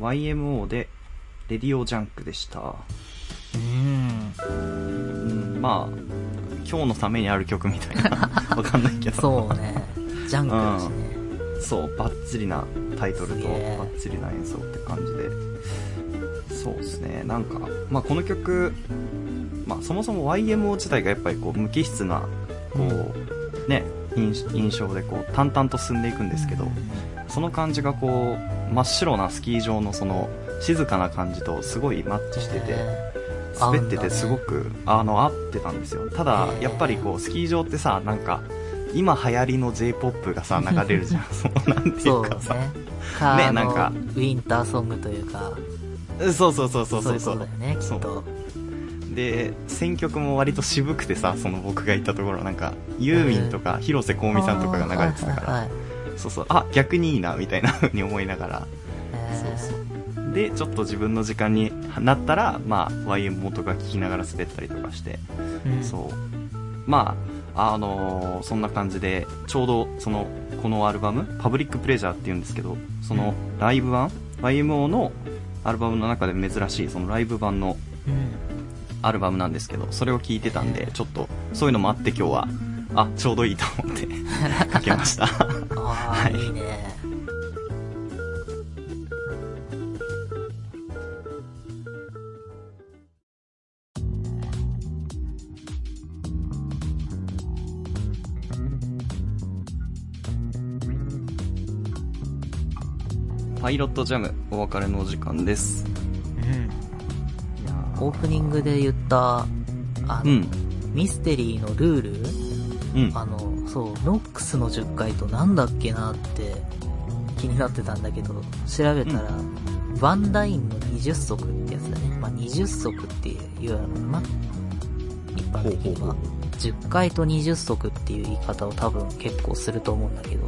YMO で、 Radio Junk でした。うん。うん、まあ、今日のためにある曲みたいな。わかんないけど。そうね。ジャンクだしね。そう、バッチリなタイトルと、バッチリな演奏って感じで。そうですね、なんか、まあこの曲、まあそもそも YMO 自体がやっぱりこう無機質な、こう、ね、印印象でこう淡々と進んでいくんですけど、その感じがこう、真っ白なスキー場のその、静かな感じとすごいマッチしてて、へ滑っててすごく、あの、合ってたんですよ。ただやっぱりこう、スキー場ってさ、なんか、今流行りの J-POP がさ、流れるじゃん。そう、なんていそううかさ。ね。ねなんか。ウィンターソングというか、そうそうそうそうそう。いうだよね、きっそうと。で、選曲も割と渋くてさ、その僕がいたところ、なんか、ユーミンとか、広瀬香美さんとかが流れてたから、そうそう、あ、逆にいいな、みたいな風に思いながら、そうそう。で、ちょっと自分の時間になったら、まあ、YM とか聞きながら滑ったりとかして、うん。そう。まあ、あのーそんな感じで、ちょうど、その、このアルバム、パブリックプレジャーって言うんですけど、その、ライブ版、YMO のアルバムの中で珍しい、そのライブ版のうん。アルバムなんですけど、それを聞いてたんで、ちょっと、そういうのもあって今日は、あ、ちょうどいいと思って、かけました。ああ、はいいいね。パイロットジャム、お別れのお時間です。うん。オープニングで言った、あの、うん。ミステリーのルールうん。あの、そう、ノックスの10回となんだっけなって気になってたんだけど、調べたら、バンダインの20足ってやつだね。まあ、20足っていうのかな。一般的にはほうほうほ。10回と20足っていう言い方を多分結構すると思うんだけど。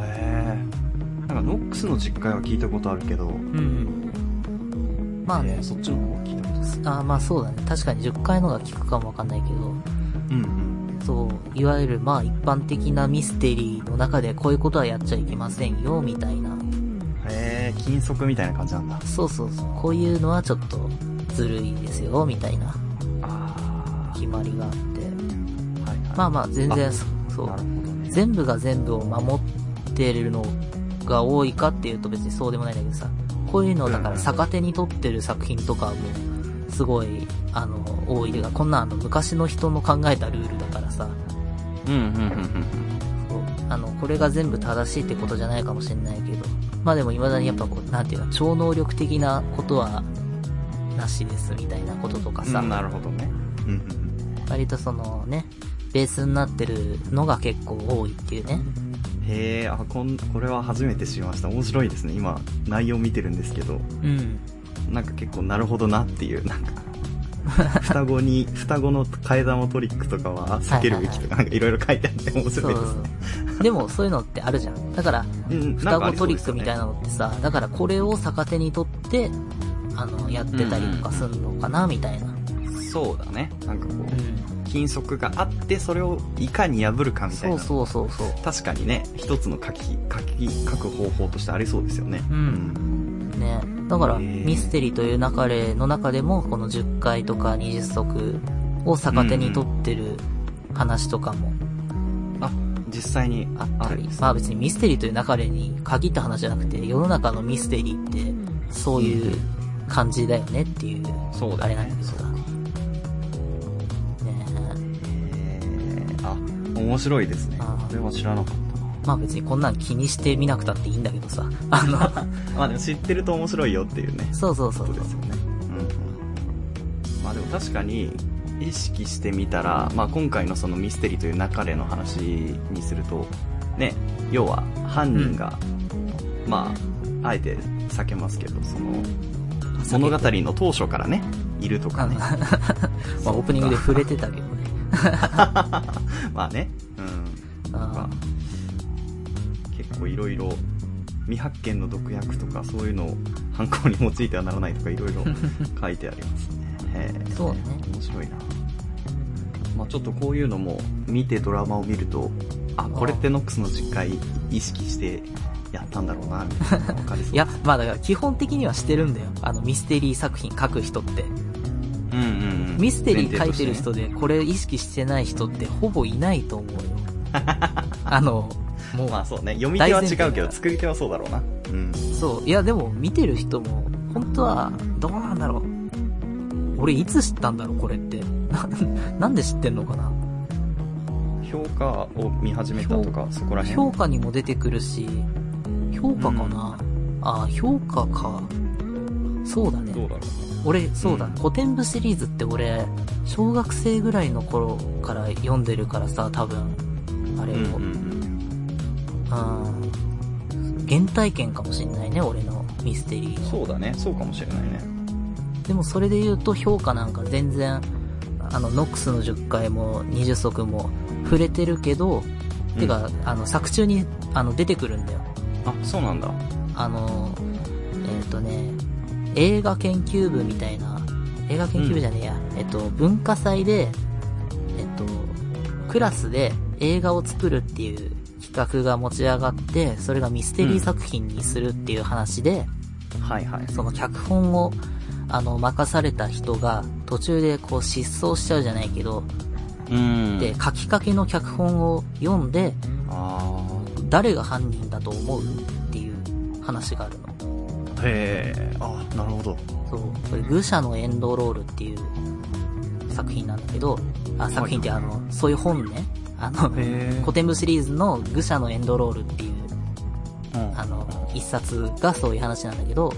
へーなんか、ノックスの実家は聞いたことあるけど、うんうん。まあねえー、そっちの方は聞いたこと。あーまあそうだね。確かに10回のが効くかもわかんないけど、うんそう、いわゆるまあ一般的なミステリーの中でこういうことはやっちゃいけませんよ、みたいな。うん。へえ、金属みたいな感じなんだ。そうそうそう。こういうのはちょっとずるいですよ、みたいなあ決まりがあって。はいはい。まあまあ全然、そうね。全部が全部を守ってるのが多いかっていうと別にそうでもないんだけどさ。こういうのをだから逆手に取ってる作品とかも、すごい、あの、多い。こんなんあの、昔の人の考えたルールだからさ。うん、うん、うん、うん。あの、これが全部正しいってことじゃないかもしれないけど、まあでも未だにやっぱこう、なんていうの、超能力的なことは、なしですみたいなこととかさ、うんなるほどね。うん、うん割とそのね、ベースになってるのが結構多いっていうね。うん。へえ、あ、こん、これは初めて知りました。面白いですね。今、内容見てるんですけど、うん。なんか結構なるほどなっていう、なんか、双子に、双子の替え玉トリックとかは避けるべきとか、なんかいろいろ書いてあって面そ白いです。でもそういうのってあるじゃん。だから、うん、双子トリックみたいななのってさ、だからこれを逆手に取って、あの、やってたりとかすんのかな、みたいな。そうだね。なんかこう、うん。金属があって、それをいかに破るかみたいな。そうそうそうそう。確かにね、一つの書き、書き、書く方法としてありそうですよね。うんね。だから、ミステリーという流れの中でも、この10回とか20足を逆手に取ってる話とかも。あ、実際にあったり、まあ別にミステリーという流れに限った話じゃなくて、世の中のミステリーって、そういう感じだよねっていう、そうだよね。あれなんだけどさ。ねへー。あ、面白いですね。あれは知らなかった。な。まあ別にこんなん気にしてみなくたっていいんだけどさ。あの、まあでも知ってると面白いよっていうね。そうそうそうそうですよね。うんうん。まあでも確かに、意識してみたら、まあ今回のそのミステリーという流れの話にすると、ね、要は犯人が、まあ、あえて避けますけど、その、物語の当初からね、いるとかね。まあオープニングで触れてたけどね。まあね、うん。あ結構いろいろ未発見の毒薬とかそういうのを犯行に用いてはならないとかいろいろ 書いてありますね。へーそうね面白いな。まあちょっとこういうのも見てドラマを見ると、あ、これってノックスの実家意識してやったんだろうな、みたいなのがわかりそう。いや、まあだから基本的にはしてるんだよ。あのミステリー作品書く人って。うんうんうん。ミステリー書いてる人で。でこれ意識してない人ってほぼいないと思うよ。あの、もう、まあそうね、読み手は違うけど、作り手はそうだろうな。うん。そう。いやでも見てる人も、本当は、どうなんだろう。俺いつ知ったんだろう、これって。な、なんで知ってんのかな評価を見始めたとか、そこら辺？評価にも出てくるし、評価かな、ああ、評価か。そうだね。どうだろう。俺、そうだ、うん古典部シリーズって俺、小学生ぐらいの頃から読んでるからさ、多分、あれを。うんうん。うん原体験かもしんないね、俺のミステリー。そうだね、そうかもしれないね。でもそれで言うと評価なんか全然、あの、ノックスの10回も20足も触れてるけど、てか、あの、作中に、あの、出てくるんだよ。あ、そうなんだ。あの、えっ、とね、映画研究部みたいな、映画研究部じゃねえや、えっと、文化祭で、えっと、クラスで映画を作るっていう企画が持ち上がって、それがミステリー作品にするっていう話で、はいはい。その脚本を、あの、任された人が、途中でこう失踪しちゃうじゃないけど、うん。で、書きかけの脚本を読んで、あ誰が犯人だと思うっていう話があるの。ー。へえ、あ、なるほど。そう。これ、愚者のエンドロールっていう作品なんだけど、あ、作品ってあの、そういう本ね。あの。古典部シリーズの愚者のエンドロールっていう、うん。あの、一冊がそういう話なんだけど、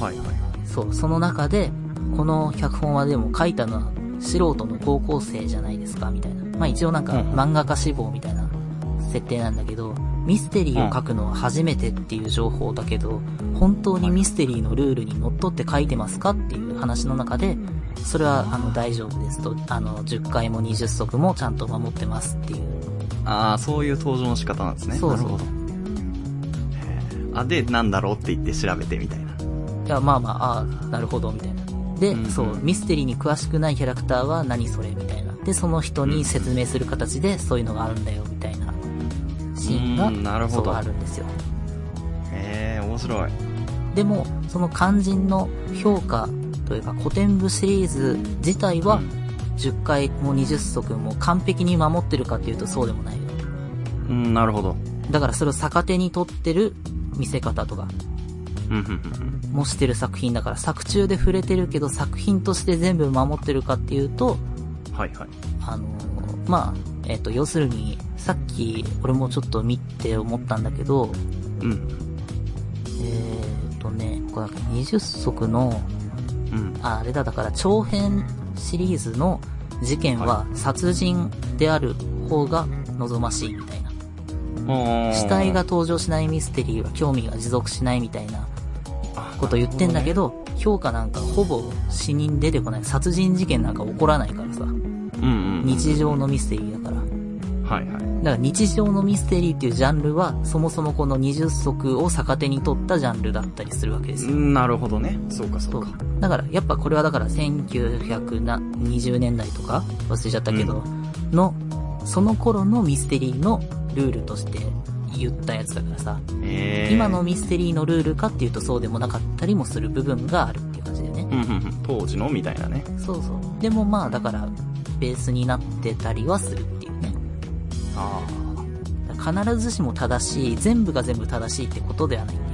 はいはい。そう、その中で、この脚本はでも書いたのは素人の高校生じゃないですか、みたいな。まあ一応なんかうん漫画家志望みたいな設定なんだけど、ミステリーを書くのは初めてっていう情報だけど、本当にミステリーのルールにのっとって書いてますかっていう話の中で、それはあの大丈夫ですと、あの10回も20足もちゃんと守ってますっていう。ああ、そういう登場の仕方なんですね。そうそうなるほど。あ、で、なんだろうって言って調べてみたいな。いや、まあまあ、ああ、なるほど、みたいな。で、うんうんそう、ミステリーに詳しくないキャラクターは何それ、みたいな。で、その人に説明する形で、そういうのがあるんだよ、みたいなシーンが、うんなるほどあるんですよ。へえ、面白い。でも、その肝心の評価というか、古典部シリーズ自体は、10回も20足も完璧に守ってるかっていうとそうでもないよ。うん、うん、なるほど。だからそれを逆手に取ってる見せ方とか、うん、うん、うんもしてる作品だから作中で触れてるけど作品として全部守ってるかっていうと、うん。はいはい。あのーまあ、えっ、と、要するに、さっき、俺もちょっと見て思ったんだけど、うん。えっ、とね、これだけ？20足の、うん。あ、あれだ、だから長編シリーズの事件は殺人である方が望ましいみたいな。死体が登場しないミステリーは興味が持続しないみたいなこと言ってんだけど、評価なんかほぼ死人出てこない。殺人事件なんか起こらないからさ。うんうん。日常のミステリーだから。はいはい。だから日常のミステリーっていうジャンルは、そもそもこの20足を逆手に取ったジャンルだったりするわけですよ。なるほどね。そうかそそううか。。だから、やっぱこれはだから1920年代とか忘れちゃったけど、の、その頃のミステリーのルールとして言ったやつだからさ、へえ。今のミステリーのルールかっていうとそうでもなかったりもする部分があるっていう感じでね。うんうんうん。当時のみたいなね。そうそう。でもまあ、だから、ベースになってたりはする。あ必ずしも正しい、全部が全部正しいってことではないんだよ。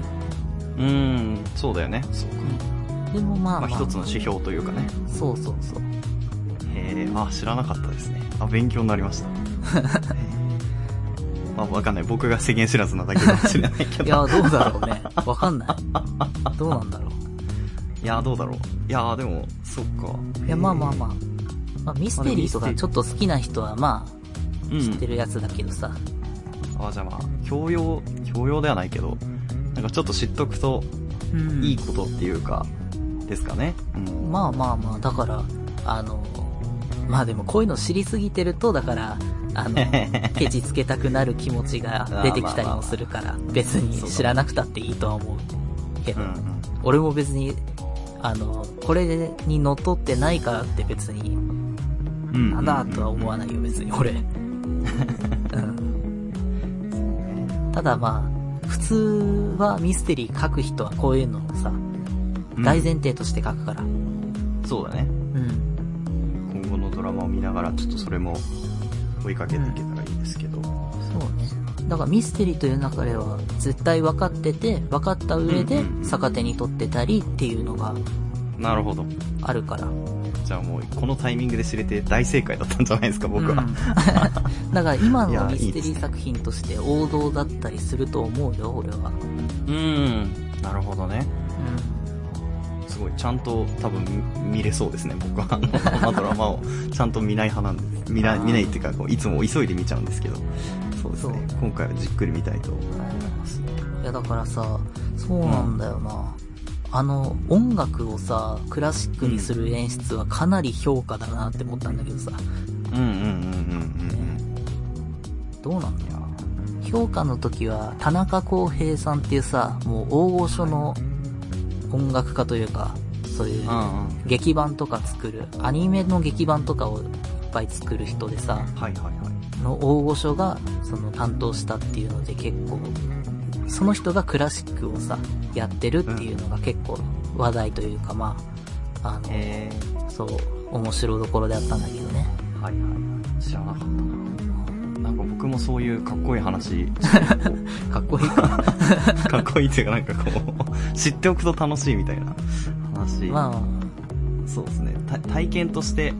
あ。うん、そうだよね。そうか。でもまあまあ、まあ一つの指標というかね。そうそうそう。へえ、あ、知らなかったですね。あ、勉強になりました。まあわかんない。僕が世間知らずなだけかもしれないけど。いや、どうだろうね。わかんない。どうなんだろいや、どうだろう。いや、でも、そっか。う。いや、まあまあまあ。まあ、ミステリーとかちょっと好きな人はまうん。あ、知ってるやつだけどさ。あ、じゃあまあ、教養、教養ではないけど、なんかちょっと知っとくとうん。いいことっていうか、ですかね。うん。まあまあまあ、だから、あの、まあでもこういうの知りすぎてると、だから、あの、ケチつけたくなる気持ちが出てきたりもするから、別に知らなくたっていいとは思うけど、うんうん。俺も別に、あの、これにのっとってないからって別に、うん。なんだとは思わないよ、別に、俺。うん。ただま普通はミステリー書く人はこういうのをさ、うん大前提として書くから。そうだね。うん。今後のドラマを見ながら、ちょっとそれも追いかけていけたらいいですけど。そうね。だからミステリーという中では絶対分かってて、分かった上でうんうん逆手に取ってたりっていうのがなるほど。あるから。じゃあもう、このタイミングで知れて大正解だったんじゃないですか、僕は。うん だから今のミステリー作品として王道だったりすると思うよ、俺は。うん。なるほどね。すごい、ちゃんと多分見見れそうですね、僕は。あのまあドラマをちゃんと見ない派なんです。見ない、見ないっていうか、こういつも急いで見ちゃうんですけど。そうですね。今回はじっくり見たいと思います。いやだからさ、そうなんだよな。あの、音楽をさ、クラシックにする演出はかなり評価だなって思ったんだけどさ、うんうんうんうんうんどうなんだよ。や評価の時は、田中康平さんっていうさ、もう大御所の音楽家というか、そういう。劇版とか作る、アニメの劇版とかをいっぱい作る人でさ、はいはいはい。の大御所がその担当したっていうので結構、その人がクラシックをさ、やってるっていうのが結構話題というかまあ、あの、えそう、面白どころであったんだけどね。ー、はいはいはい。知らなかったな。なんか僕もそういうかっこいい話、かっこいいか。かっこいいっていうかなんかこう、知っておくと楽しいみたいな話。まあ、そうですね。た体験として、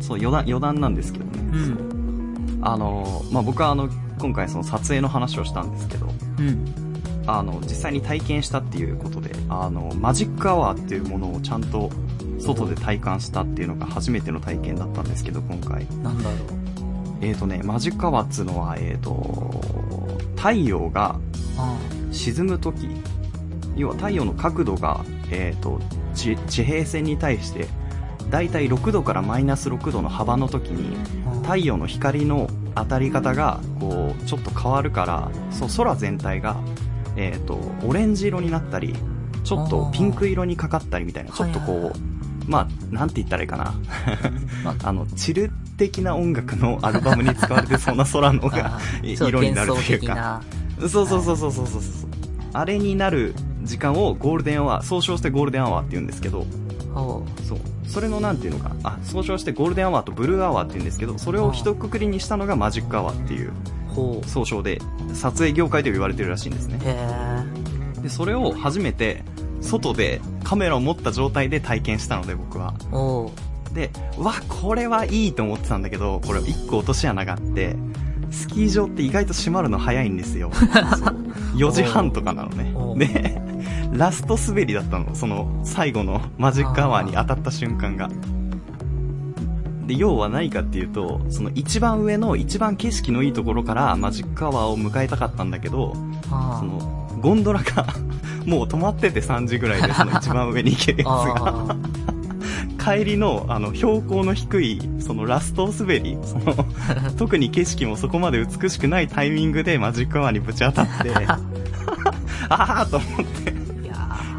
そう、余談、余談なんですけどね。うん。あの、まあ、僕はあの、今回その撮影の話をしたんですけど、うん。あの、実際に体験したっていうことで、あの、マジックアワーっていうものをちゃんと外で体感したっていうのが初めての体験だったんですけど、今回。なんだろう。えーとね、マジックアワーっつうのは、えーと、太陽があ沈むとき、要は太陽の角度が、えーと、地地平線に対して、だいたい6度からマイナス6度の幅の時に、あ太陽の光の当たり方が、こう、ちょっと変わるから、そう、空全体が、えっ、と、オレンジ色になったり、ちょっとピンク色にかかったりみたいな、ちょっとこはいはいはう、まあ、なんて言ったらいいかな。ま あの、チル的な音楽のアルバムに使われてそうな空のが 色になるというか。そうそうそうそうそうそうそう。あれになる時間をゴールデンアワー、総称してゴールデンアワーって言うんですけど、ほそう。それのなんていうのか、あ、総称してゴールデンアワーとブルーアワーって言うんですけど、それを一括りにしたのがマジックアワーっていう。総称で、撮影業界で言われてるらしいんですね。で、それを初めて、外でカメラを持った状態で体験したので、僕は。で、うわ、これはいいと思ってたんだけど、これ一個落とし穴があって、スキー場って意外と閉まるの早いんですよ。そう4時半とかなのね。で、ラスト滑りだったの。その、最後のマジックアワーに当たった瞬間が。で、要は何かっていうと、その一番上の一番景色のいいところからマジックアワーを迎えたかったんだけど、あその、ゴンドラが もう止まってて3時ぐらいで その一番上に行けるやつあ。が。あ 帰りの、あの、標高の低い、そのラスト滑り、その、特に景色もそこまで美しくないタイミングでマジックアワーにぶち当たって、あーと思って、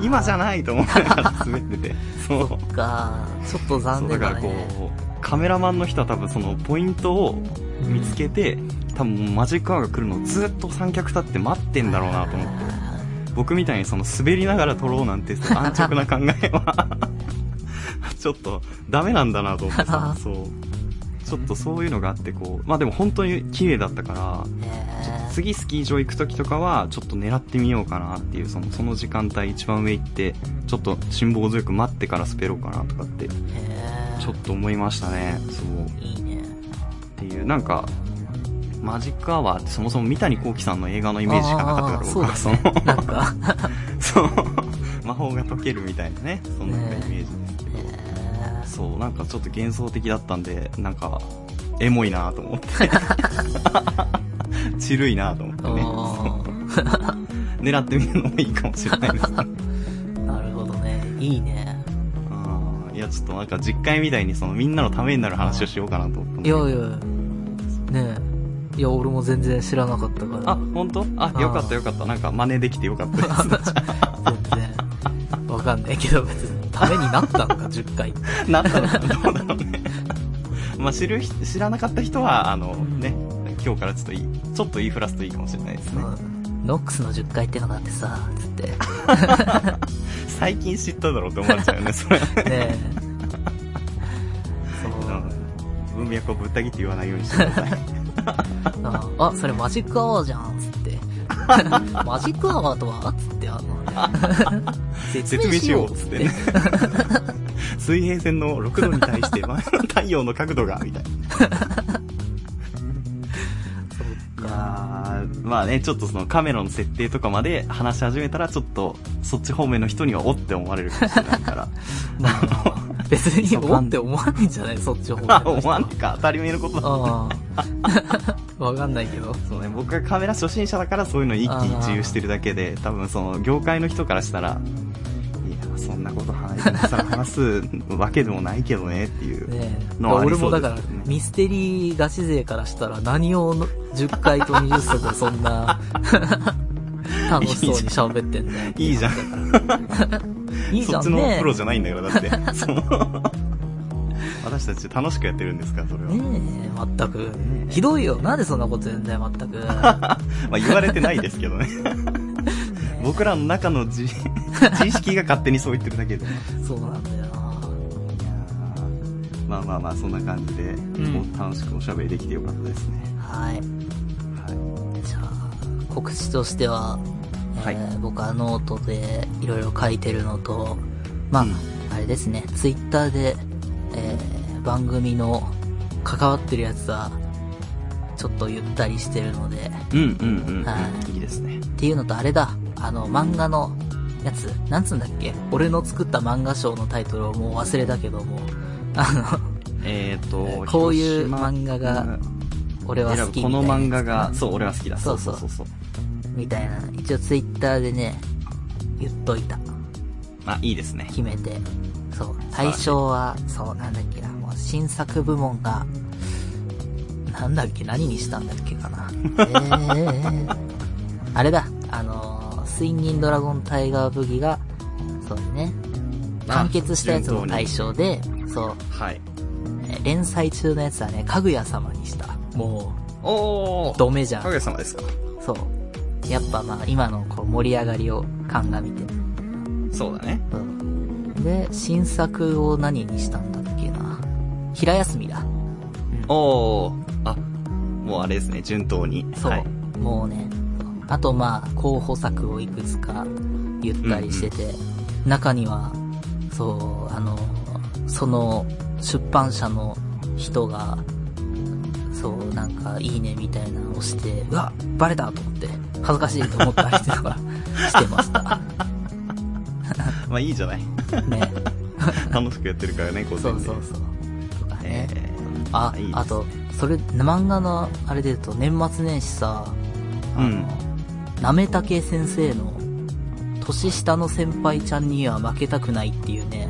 今じゃないと思いながら滑ってて、そう。そっか。ちょっと残そうだから。こう、カメラマンの人は多分そのポイントを見つけて、多分マジックアワーが来るのをずっと三脚立って待ってんだろうなと思って。僕みたいにその滑りながら撮ろうなんて安直な考えは。ちょっとダメなんだなと思ってさ そう。ちょっとそういうのがあってこう。まあでも本当に綺麗だったから次スキー場行く時とかはちょっと狙ってみようかなっていうそのその時間帯一番上行ってちょっと辛抱強く待ってから滑ろうかなとかってちょっと思いましたねそういいね。っていうなんかマジックアワーってそもそも三谷幸喜さんの映画のイメージしかなかったからそのそうだね。なんか、そう。魔法が解けるみたいなね。そんなイメージですけど。へーそう、なんかちょっと幻想的だったんで、なんか、エモいなと思って。ちるいなと思ってね。狙ってみるのもいいかもしれないです。なるほどね。いいね。いや、ちょっとなんか実会みたいにそのみんなのためになる話をしようかなと思ったんだいけどやいや、ねえ。いや、俺も全然知らなかったから。あ、本当？あ、よかったよかった。なんか真似できてよかったです。全然。わかんないけど、別に。ためになったのか、10回。なったの？かなどうだろうね。まあ、知る人、知らなかった人は、あの、ね、今日からちょっといい、ちょっと言いふらすといいかもしれないですね。うんノックスの10階ってのがあってさ、つって。最近知っただろうって思われちゃうよね、それ。ねえ。そう。文脈をぶった切って言わないようにしてください。あ、あそれマジックアワーじゃん、つって。マジックアワーとはつって、あの、説明しようっつってね。水平線の6度に対して、まあ太陽の角度が、みたいな。まあね、ちょっとそのカメラの設定とかまで話し始めたら、ちょっとそっち方面の人にはおって思われるかもしれないから。まあ、別におって思わないんじゃないそっち方面 あ、の人思わんか当たり前のことだ。ああ。わかんないけど。そうね、僕がカメラ初心者だからそういうの一喜一憂してるだけで、多分その業界の人からしたら、そんなこと話さ話すわけでもないけどねっていう。のはあり俺もだからそうですよね、ミステリーガチ勢からしたら何をの10回と20足そんな、楽しそうに喋ってんだよ。いいじゃん。いいじゃんそっちのねプ。ロじゃないんだから、だって。私たち楽しくやってるんですから、それは。ねえ、全く。ひどいよ。なんでそんなこと言うんだよ、全く。まあ言われてないですけどね。僕らの中の自 自意識が勝手にそう言ってるだけで。いやそうなんだよな。ーまあまあまあ、そんな感じで、ん楽しくおしゃべりできてよかったですね。はい。はい。じゃあ、告知としては、はいえー僕はノートでいろいろ書いてるのと、まあ、うんあれですね、ツイッターで、えー番組の関わってるやつは、ちょっとゆったりしてるので、うんうんうん。はいいいですね。っていうのとあれだ、あの、漫画のやつ、なんつうんだっけ？俺の作った漫画賞のタイトルをもう忘れたけども、あの、えっ、と、こういう漫画が俺は好きこなの漫画が、そう、俺は好きだ。そうそうそう。みたいな、一応ツイッターでね、言っといた。あ、いいですね。決めて。そう。対象は、そう、なんだっけな、もう新作部門が、なんだっけ、何にしたんだっけかな。えー、あれだ、あのー、スインギンドラゴンタイガーブギが、そうね、完結したやつの対象で、そう、はい。えー連載中のやつはね、かぐや様にした。もおう、ドメじゃんか。げさまですかそう。やっぱまあ、今のこう盛り上がりを鑑みて。そうだね。うん。で、新作を何にしたんだっけな。平休みだ。おー。あ、もうあれですね、順当に。そう。はい。もうね。あとまあ、候補作をいくつか言ったりしてて、中には、そう、あの、その出版社の人が、そう、なんか、いいねみたいなのをして、うわ、バレたと思って、恥ずかしいと思ったりしてとかしてました。まあいいじゃない。ね。楽しくやってるからね、午前で。そうそうそう。とかね。えあいいで、すあと、それ、漫画の、あれで言うと、年末年始さ、うんなめたけ先生の、年下の先輩ちゃんには負けたくないっていうね、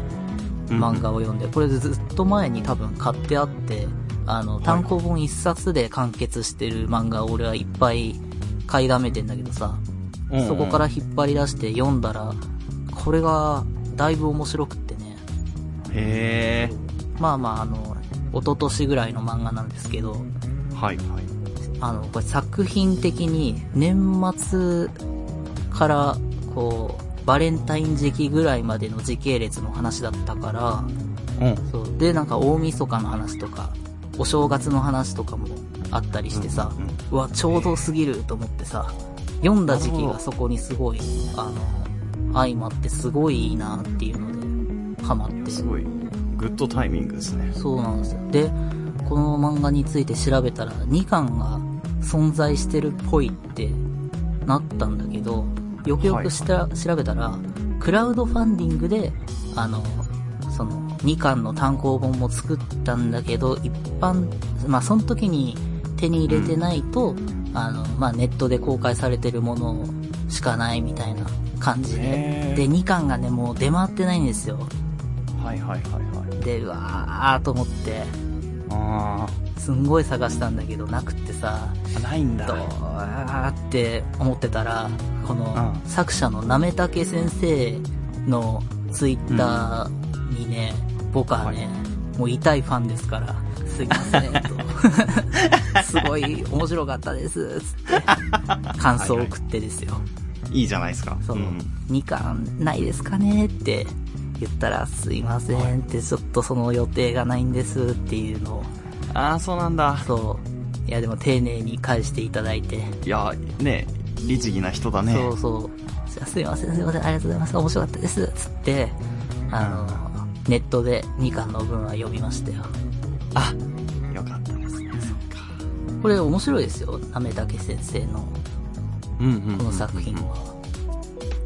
うん漫画を読んで、これずっと前に多分買ってあって、あの、単行本一冊で完結してる漫画を俺はいっぱい買いだめてんだけどさ、そこから引っ張り出して読んだら、これがだいぶ面白くってね、へまあまああの、一昨年ぐらいの漫画なんですけど、ー。はいはい。あの、これ作品的に年末から、こう、バレンタイン時期ぐらいまでの時系列の話だったから、うん。そう。で、なんか大晦日の話とか、お正月の話とかもあったりしてさ、うんうんうわ、ちょうどすぎると思ってさ、読んだ時期がそこにすごい、あの、相まってすごいいいなっていうので、ハマって。すごい、グッドタイミングですね。そうなんですよ。で、この漫画について調べたら、2巻が存在してるっぽいってなったんだけど、よくよくした、調べたら、クラウドファンディングで、あの、その、2巻の単行本も作ったんだけど、一般、まあ、その時に手に入れてないと、あの、まあ、ネットで公開されてるものしかないみたいな感じで。で、2巻がね、もう出回ってないんですよ。はいはいはいはい。で、うわーと思って、あすんごい探したんだけど、なくってさ、ー、ないんだ。どうーって思ってたら、このうん作者のなめたけ先生のツイッターにね、僕はね、もう痛いファンですから、すいません、と。すごい面白かったです、つって。感想を送ってですよ。いいじゃないですか。そう、ん2巻ないですかねって言ったら、すいませんって、ちょっとその予定がないんですっていうのを、ああ、そうなんだ。そう。いや、でも丁寧に返していただいて、いや、ね、律儀な人だね。そうそう。すいません、すいません、ありがとうございます、面白かったです、つって、あの、ネットで2巻の分は読みましたよ。あ、よかったですね。そっか。これ面白いですよ、なめたけ先生のうんうんうん。この作品は。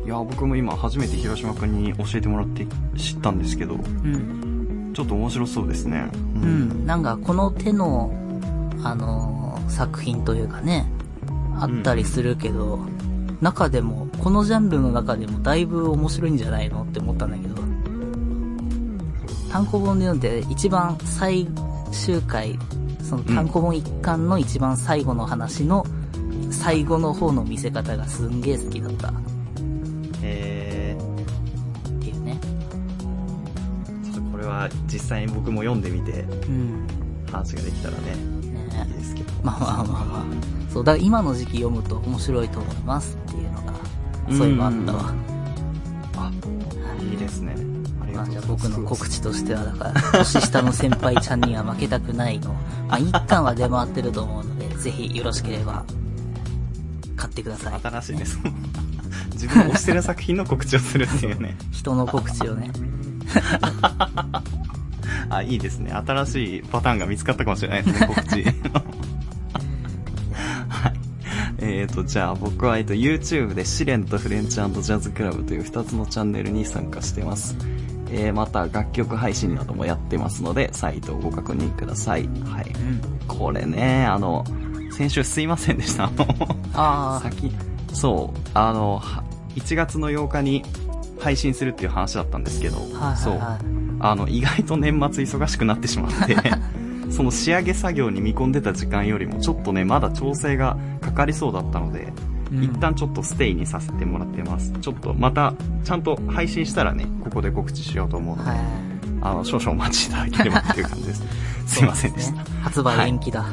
いや、僕も今初めて広島くんに教えてもらって知ったんですけど、うん。ちょっと面白そうですね。うう。ん。なんかこの手の、あのー作品というかね、あったりするけど、中でも、このジャンルの中でもだいぶ面白いんじゃないのって思ったんだけど、単行本で読んで一番最終回、その単行本一巻の一番最後の話の最後の方の見せ方がすんげえ好きだったは実際に僕も読んでみてうん。話ができたらね、ねいいですけど。まあまあまあまあ。そう、だから今の時期読むと面白いと思いますっていうのが、そういうのあったわ。あ、いいですね。ありまあじゃあがとうございます。僕の告知としては、だから、年下の先輩ちゃんには負けたくないの。まあ一巻は出回ってると思うので、ぜひよろしければ、買ってください。新しいです。自分の推してる作品の告知をするっていうね。人の告知をね。あ、いいですね。新しいパターンが見つかったかもしれないですね、告知。はい。えーと、じゃあ僕は、えっと、YouTube で試練とフレンチジャズクラブという2つのチャンネルに参加してます。えー、また楽曲配信などもやってますので、サイトをご確認ください。はい。うん。これね、あの、先週すいませんでした。あの、ああ、先、そう、あの、は1月の8日に配信するっていう話だったんですけど、はいはいそう、はい。あの、意外と年末忙しくなってしまって、その仕上げ作業に見込んでた時間よりもちょっとね、まだ調整がかかりそうだったので、うん一旦ちょっとステイにさせてもらってます。ちょっとまた、ちゃんと配信したらね、ここで告知しようと思うので、はい。あの、少々お待ちいただければっていう感じです。すいませんでした。ね発売延期だ。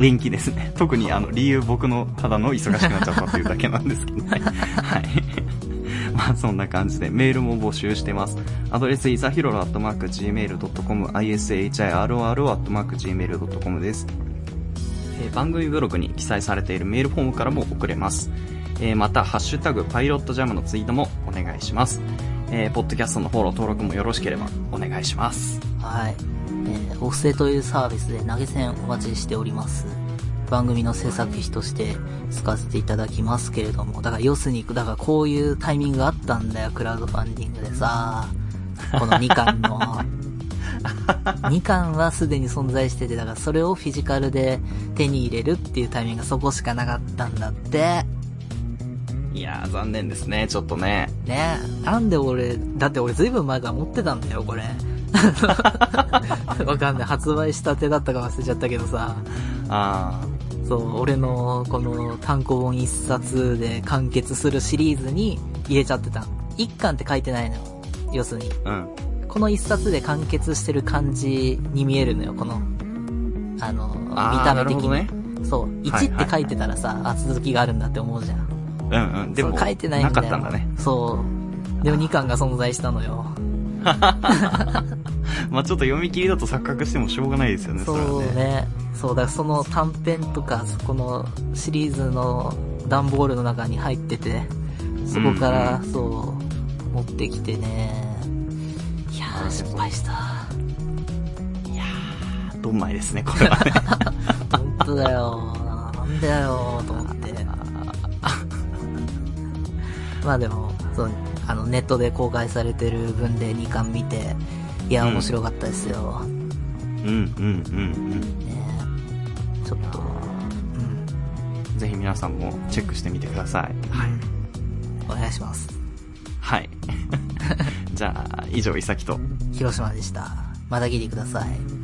延期ですね。特にあの、理由僕のただの忙しくなっちゃったっていうだけなんですけど。はい。はい。まあ そんな感じでメールも募集してます。アドレスいざひろろアットマーク gmail.com、ishiroro アットマーク gmail.com です。えー番組ブログに記載されているメールフォームからも送れます。えーまた、ハッシュタグパイロットジャムのツイートもお願いします。えーポッドキャストのフォロー登録もよろしければお願いします。はい。えー、お布施というサービスで投げ銭お待ちしております。番組の制作費として使わせていただきますけれども、だから要するに、だからこういうタイミングがあったんだよ、クラウドファンディングでさ、この2巻の。2巻はすでに存在してて、だからそれをフィジカルで手に入れるっていうタイミングがそこしかなかったんだって。いやー、残念ですね、ちょっとね。ねなんで俺、だって俺ずいぶん前から持ってたんだよ、これ。わかんない。発売したてだったか忘れちゃったけどさ。あそう、俺のこの単行本一冊で完結するシリーズに入れちゃってた。一巻って書いてないのよ。要するに。ー、うん。この一冊で完結してる感じに見えるのよ、この。あの、見た目的に。なるそう。はい1って書いてたらさ、あ、続きがあるんだって思うじゃん。うんうん。でも、書いてないんだよ。なかったんだね。そう。でも2巻が存在したのよ。まあちょっと読み切りだと錯覚してもしょうがないですよね、そうはね。ね。そうだ、その短編とか、そこのシリーズの段ボールの中に入ってて、そこから、そう、持ってきてね。いやー、失敗した。どんまいですね、これはね。本当だよ。なんだよ、と思って。まあでも、そう、あの、ネットで公開されてる分で2巻見て、いや、うん面白かったですよ。うんうんうんねちょっと、うん。うん。ぜひ皆さんもチェックしてみてください。はい。お願いします。はい。じゃあ、以上、いさきと。広島でした。また聞いてください。